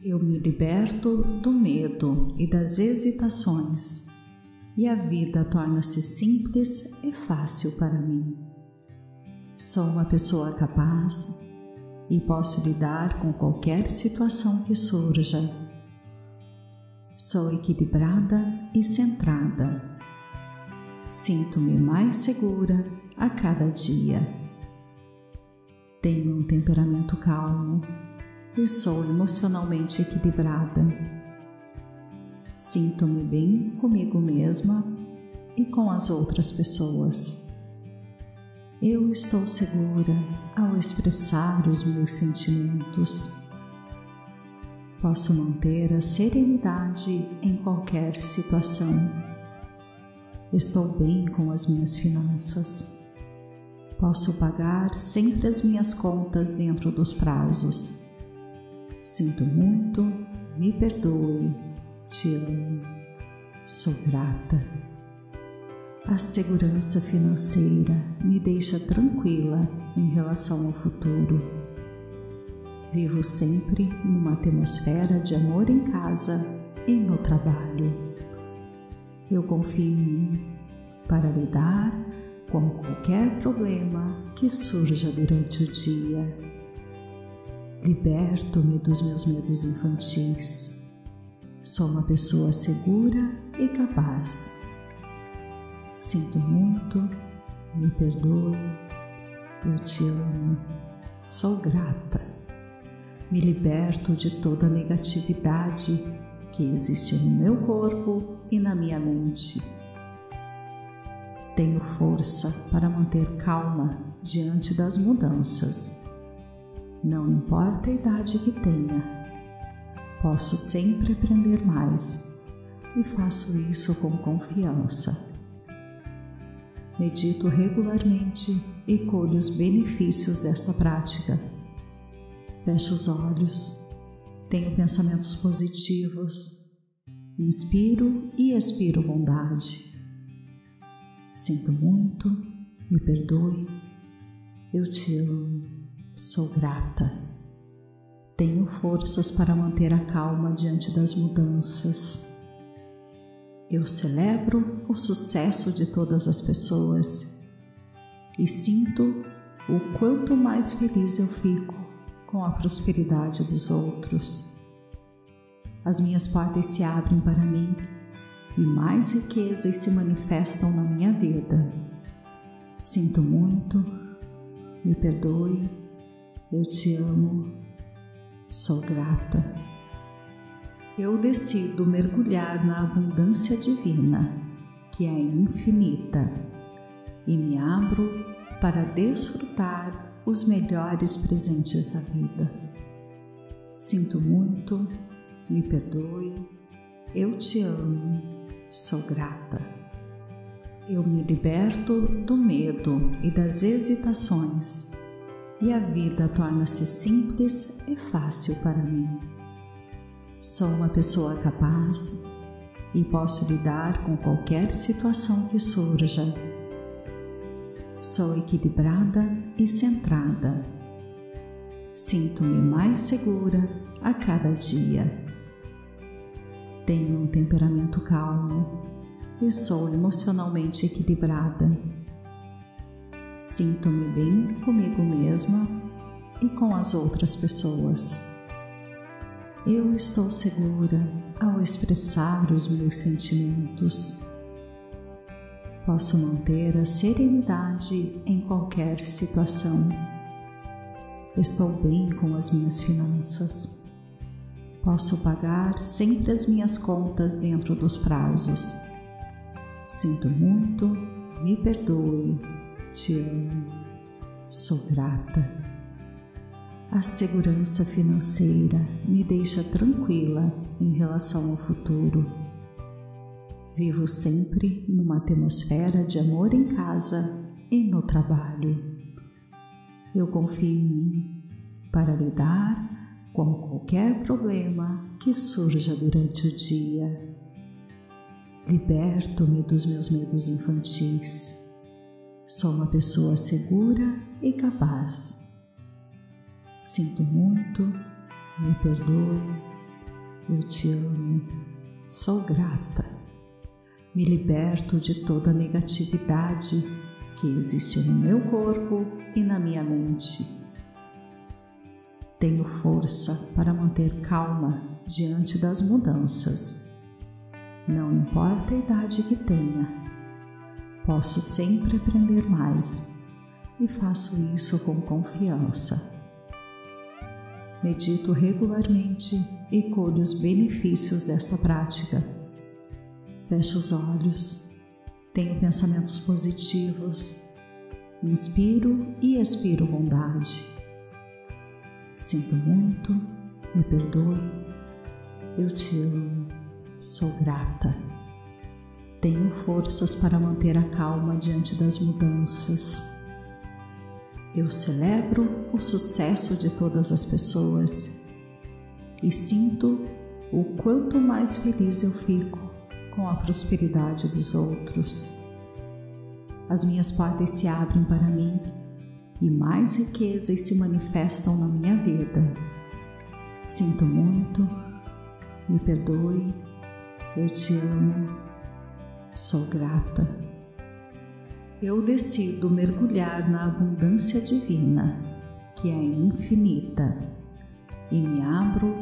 Eu me liberto do medo e das hesitações, e a vida torna-se simples e fácil para mim. Sou uma pessoa capaz e posso lidar com qualquer situação que surja. Sou equilibrada e centrada. Sinto-me mais segura a cada dia. Tenho um temperamento calmo e sou emocionalmente equilibrada. Sinto-me bem comigo mesma e com as outras pessoas. Eu estou segura ao expressar os meus sentimentos. Posso manter a serenidade em qualquer situação. Estou bem com as minhas finanças. Posso pagar sempre as minhas contas dentro dos prazos. Sinto muito, me perdoe, te amo, sou grata. A segurança financeira me deixa tranquila em relação ao futuro. Vivo sempre numa atmosfera de amor em casa e no trabalho. Eu confio em mim para lidar com qualquer problema que surja durante o dia Liberto-me dos meus medos infantis. Sou uma pessoa segura e capaz. Sinto muito, me perdoe, eu te amo, sou grata. Me liberto de toda negatividade que existe no meu corpo e na minha mente. Tenho força para manter calma diante das mudanças não importa a idade que tenha, posso sempre aprender mais e faço isso com confiança. Medito regularmente e colho os benefícios desta prática. Fecho os olhos, tenho pensamentos positivos, inspiro e expiro bondade. Sinto muito, me perdoe, eu te amo Sou grata. Tenho forças para manter a calma diante das mudanças. Eu celebro o sucesso de todas as pessoas e sinto o quanto mais feliz eu fico com a prosperidade dos outros. As minhas portas se abrem para mim e mais riquezas se manifestam na minha vida. Sinto muito, me perdoe eu te amo, sou grata. Eu decido mergulhar na abundância divina, que é infinita, e me abro para desfrutar os melhores presentes da vida. Sinto muito, me perdoe, eu te amo, sou grata. Eu me liberto do medo e das hesitações e a vida torna-se simples e fácil para mim. Sou uma pessoa capaz e posso lidar com qualquer situação que surja. Sou equilibrada e centrada. Sinto-me mais segura a cada dia. Tenho um temperamento calmo e sou emocionalmente equilibrada Sinto-me bem comigo mesma e com as outras pessoas. Eu estou segura ao expressar os meus sentimentos. Posso manter a serenidade em qualquer situação. Estou bem com as minhas finanças. Posso pagar sempre as minhas contas dentro dos prazos. Sinto muito, me perdoe te amo, sou grata. A segurança financeira me deixa tranquila em relação ao futuro. Vivo sempre numa atmosfera de amor em casa e no trabalho. Eu confio em mim para lidar com qualquer problema que surja durante o dia. Liberto-me dos meus medos infantis Sou uma pessoa segura e capaz. Sinto muito, me perdoe, eu te amo, sou grata. Me liberto de toda negatividade que existe no meu corpo e na minha mente. Tenho força para manter calma diante das mudanças. Não importa a idade que tenha, posso sempre aprender mais e faço isso com confiança. Medito regularmente e colho os benefícios desta prática. Fecho os olhos, tenho pensamentos positivos, inspiro e expiro bondade. Sinto muito, me perdoe, eu te amo, sou grata. Tenho forças para manter a calma diante das mudanças eu celebro o sucesso de todas as pessoas e sinto o quanto mais feliz eu fico com a prosperidade dos outros. As minhas portas se abrem para mim e mais riquezas se manifestam na minha vida. Sinto muito, me perdoe, eu te amo, sou grata eu decido mergulhar na abundância divina, que é infinita, e me abro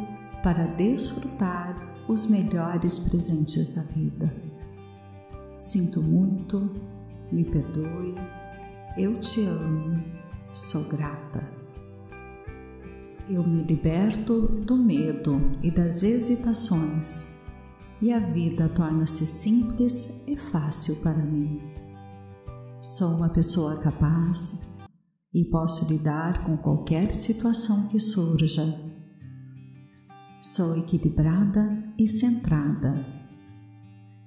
para desfrutar os melhores presentes da vida. Sinto muito, me perdoe, eu te amo, sou grata. Eu me liberto do medo e das hesitações, e a vida torna-se simples e fácil para mim. Sou uma pessoa capaz e posso lidar com qualquer situação que surja. Sou equilibrada e centrada.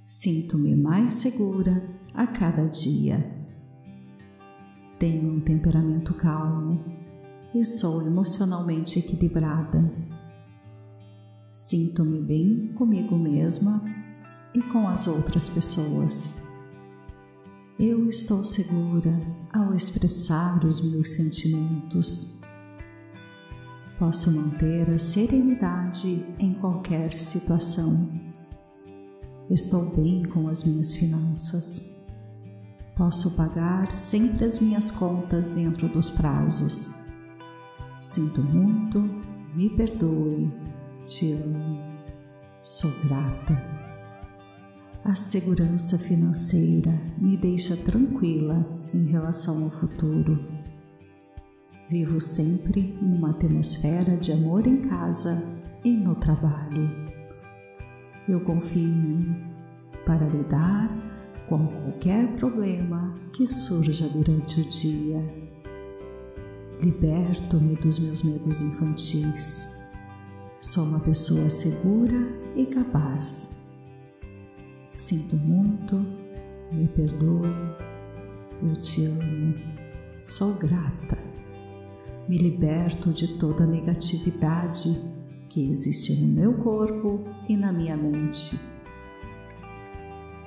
Sinto-me mais segura a cada dia. Tenho um temperamento calmo e sou emocionalmente equilibrada. Sinto-me bem comigo mesma e com as outras pessoas. Eu estou segura ao expressar os meus sentimentos. Posso manter a serenidade em qualquer situação. Estou bem com as minhas finanças. Posso pagar sempre as minhas contas dentro dos prazos. Sinto muito, me perdoe, te amo, sou grata. A segurança financeira me deixa tranquila em relação ao futuro. Vivo sempre numa atmosfera de amor em casa e no trabalho. Eu confio em mim para lidar com qualquer problema que surja durante o dia. Liberto-me dos meus medos infantis. Sou uma pessoa segura e capaz Sinto muito, me perdoe, eu te amo, sou grata. Me liberto de toda negatividade que existe no meu corpo e na minha mente.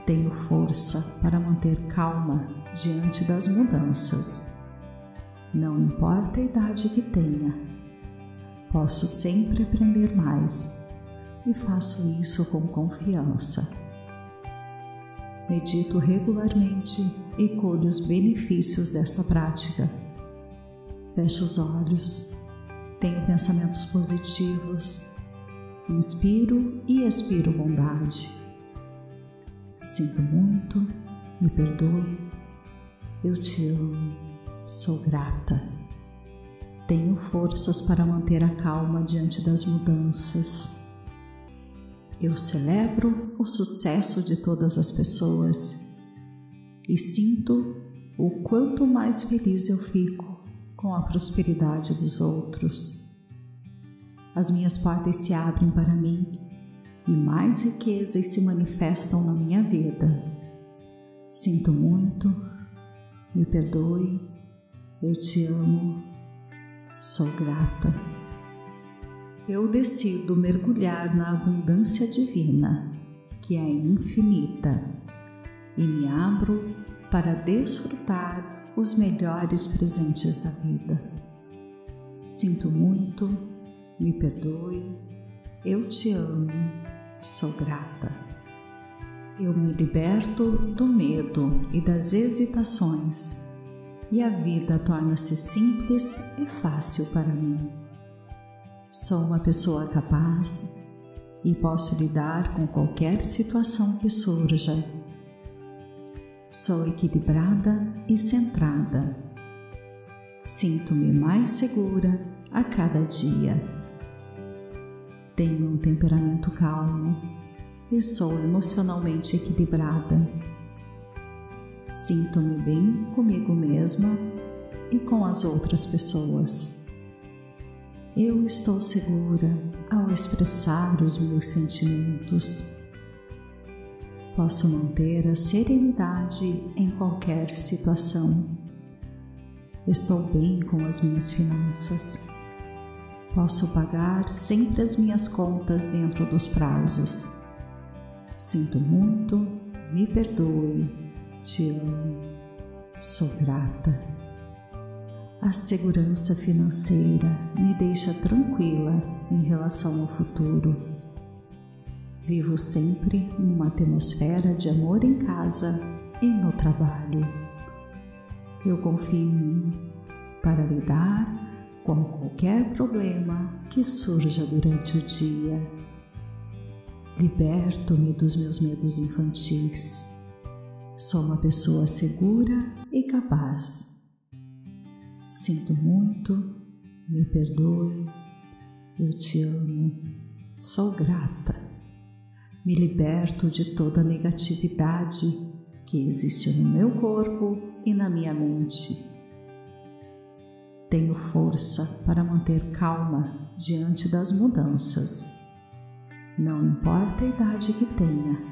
Tenho força para manter calma diante das mudanças. Não importa a idade que tenha, posso sempre aprender mais e faço isso com confiança medito regularmente e colho os benefícios desta prática. Fecho os olhos, tenho pensamentos positivos, inspiro e expiro bondade. Sinto muito, me perdoe, eu te amo, sou grata. Tenho forças para manter a calma diante das mudanças eu celebro o sucesso de todas as pessoas e sinto o quanto mais feliz eu fico com a prosperidade dos outros. As minhas portas se abrem para mim e mais riquezas se manifestam na minha vida. Sinto muito, me perdoe, eu te amo, sou grata eu decido mergulhar na abundância divina, que é infinita, e me abro para desfrutar os melhores presentes da vida. Sinto muito, me perdoe, Eu te amo, sou grata. Eu me liberto do medo e das hesitações, e a vida torna-se simples e fácil para mim. Sou uma pessoa capaz e posso lidar com qualquer situação que surja. Sou equilibrada e centrada. Sinto-me mais segura a cada dia tenho um temperamento calmo e sou emocionalmente equilibrada. Sinto-me bem comigo mesma e com as outras pessoas. Eu estou segura ao expressar os meus sentimentos. Posso manter a serenidade em qualquer situação. Estou bem com as minhas finanças. Posso pagar sempre as minhas contas dentro dos prazos. Sinto muito, me perdoe, te amo, sou grata. A segurança financeira me deixa tranquila em relação ao futuro. Vivo sempre numa atmosfera de amor em casa e no trabalho. Eu confio em mim para lidar com qualquer problema que surja durante o dia. Liberto-me dos meus medos infantis. Sou uma pessoa segura e capaz. Sinto muito, me perdoe, eu te amo, sou grata. Me liberto de toda negatividade que existe no meu corpo e na minha mente tenho força para manter calma diante das mudanças. Não importa a idade que tenha,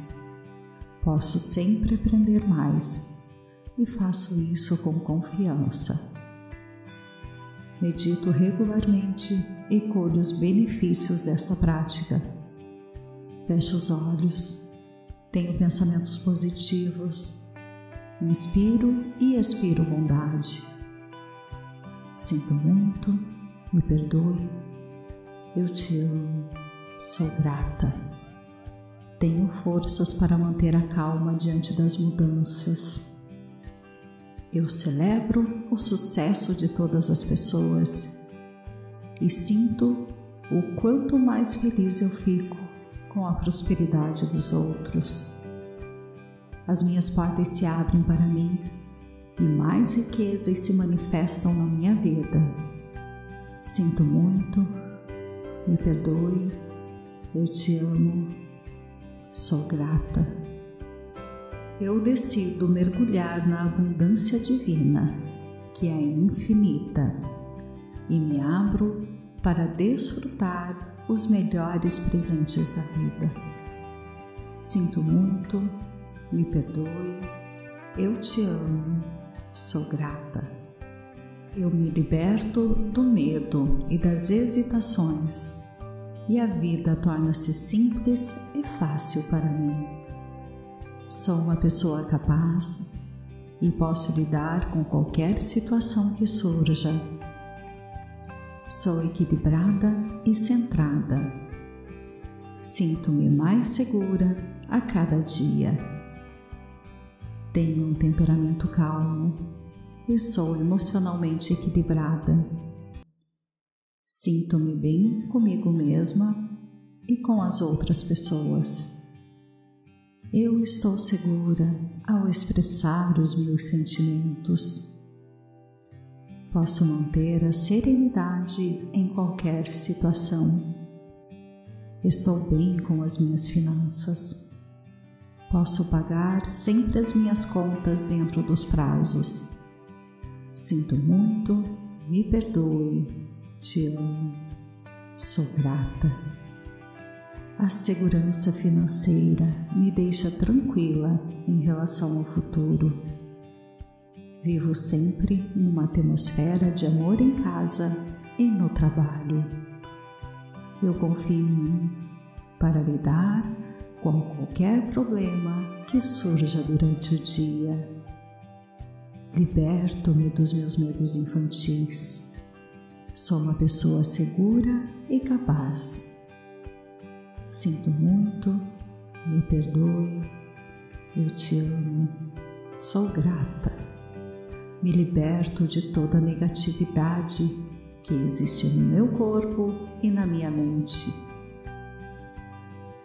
posso sempre aprender mais e faço isso com confiança. Medito regularmente e colho os benefícios desta prática. Fecho os olhos, tenho pensamentos positivos, inspiro e expiro bondade Sinto muito, me perdoe, eu te amo, sou grata. Tenho forças para manter a calma diante das mudanças. Eu celebro o sucesso de todas as pessoas e sinto o quanto mais feliz eu fico com a prosperidade dos outros. As minhas portas se abrem para mim e mais riquezas se manifestam na minha vida. Sinto muito, me perdoe, eu te amo, sou grata. Eu decido mergulhar na abundância divina, que é infinita, e me abro para desfrutar os melhores presentes da vida. Sinto muito, me perdoe, eu te amo sou grata. Eu me liberto do medo e das hesitações e a vida torna-se simples e fácil para mim. Sou uma pessoa capaz e posso lidar com qualquer situação que surja. Sou equilibrada e centrada. Sinto-me mais segura a cada dia tenho um temperamento calmo e sou emocionalmente equilibrada. Sinto-me bem comigo mesma e com as outras pessoas. Eu estou segura ao expressar os meus sentimentos. Posso manter a serenidade em qualquer situação. Estou bem com as minhas finanças. Posso pagar sempre as minhas contas dentro dos prazos. Sinto muito, me perdoe, te amo, sou grata. A segurança financeira me deixa tranquila em relação ao futuro. Vivo sempre numa atmosfera de amor em casa e no trabalho. Eu confio em mim para lidar com qualquer problema que surja durante o dia. Liberto-me dos meus medos infantis. Sou uma pessoa segura e capaz. Sinto muito, me perdoe, eu te amo, sou grata. Me liberto de toda negatividade que existe no meu corpo e na minha mente.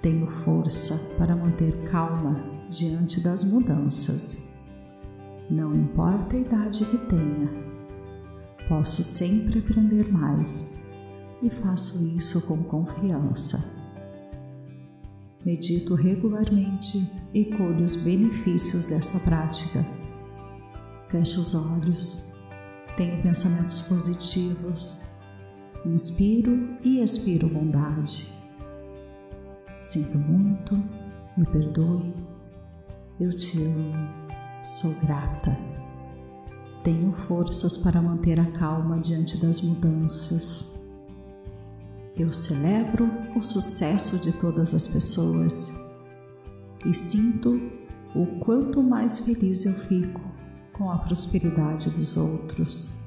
Tenho força para manter calma diante das mudanças. Não importa a idade que tenha, posso sempre aprender mais e faço isso com confiança. Medito regularmente e colho os benefícios desta prática. Fecho os olhos, tenho pensamentos positivos, inspiro e expiro bondade. Sinto muito, me perdoe, eu te amo, sou grata. Tenho forças para manter a calma diante das mudanças eu celebro o sucesso de todas as pessoas e sinto o quanto mais feliz eu fico com a prosperidade dos outros.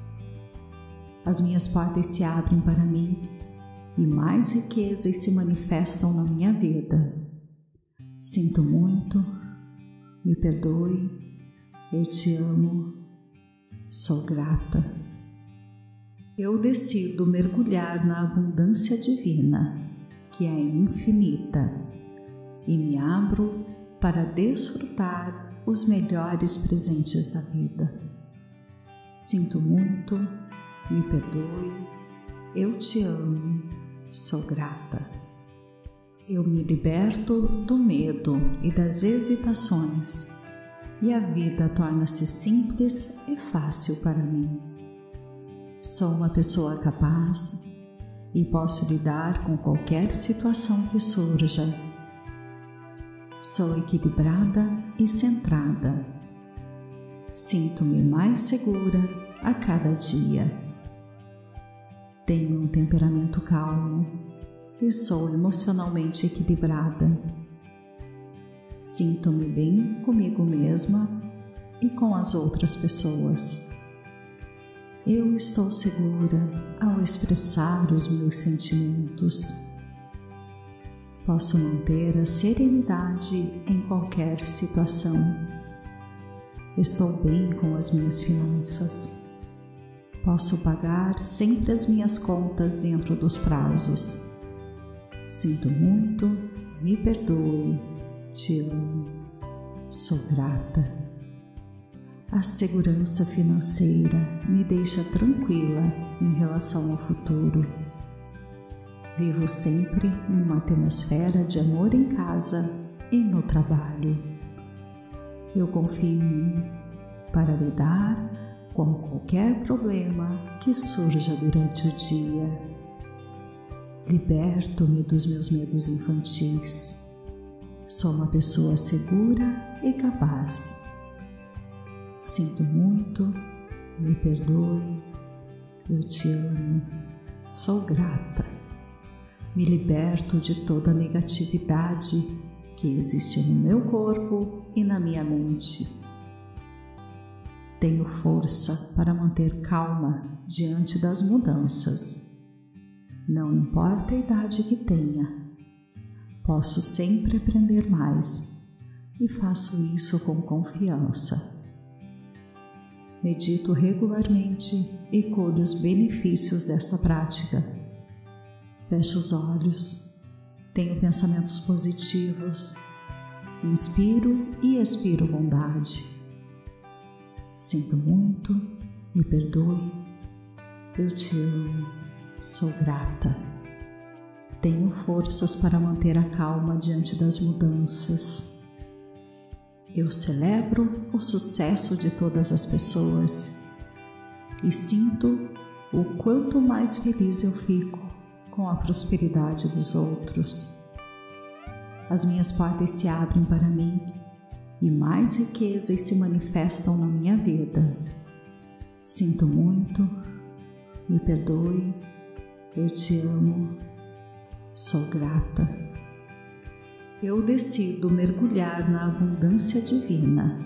As minhas portas se abrem para mim e mais riquezas se manifestam na minha vida. Sinto muito, me perdoe, eu te amo, sou grata eu decido mergulhar na abundância divina, que é infinita, e me abro para desfrutar os melhores presentes da vida. Sinto muito, me perdoe, eu te amo, sou grata. Eu me liberto do medo e das hesitações, e a vida torna-se simples e fácil para mim. Sou uma pessoa capaz e posso lidar com qualquer situação que surja. Sou equilibrada e centrada. Sinto-me mais segura a cada dia. Tenho um temperamento calmo e sou emocionalmente equilibrada. Sinto-me bem comigo mesma e com as outras pessoas. Eu estou segura ao expressar os meus sentimentos. Posso manter a serenidade em qualquer situação. Estou bem com as minhas finanças. Posso pagar sempre as minhas contas dentro dos prazos. Sinto muito, me perdoe, te amo, sou grata. A segurança financeira me deixa tranquila em relação ao futuro. Vivo sempre numa atmosfera de amor em casa e no trabalho. Eu confio em mim para lidar com qualquer problema que surja durante o dia. Liberto-me dos meus medos infantis. Sou uma pessoa segura e capaz Sinto muito, me perdoe, eu te amo, sou grata. Me liberto de toda negatividade que existe no meu corpo e na minha mente. Tenho força para manter calma diante das mudanças. Não importa a idade que tenha, posso sempre aprender mais e faço isso com confiança medito regularmente e colho os benefícios desta prática. Fecho os olhos, tenho pensamentos positivos, inspiro e expiro bondade. Sinto muito, me perdoe, eu te amo, sou grata. Tenho forças para manter a calma diante das mudanças eu celebro o sucesso de todas as pessoas e sinto o quanto mais feliz eu fico com a prosperidade dos outros. As minhas portas se abrem para mim e mais riquezas se manifestam na minha vida. Sinto muito, me perdoe, eu te amo, sou grata eu decido mergulhar na abundância divina,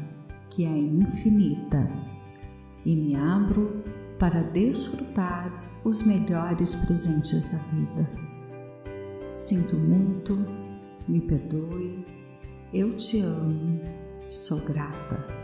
que é infinita, e me abro para desfrutar os melhores presentes da vida. Sinto muito, me perdoe, eu te amo, sou grata.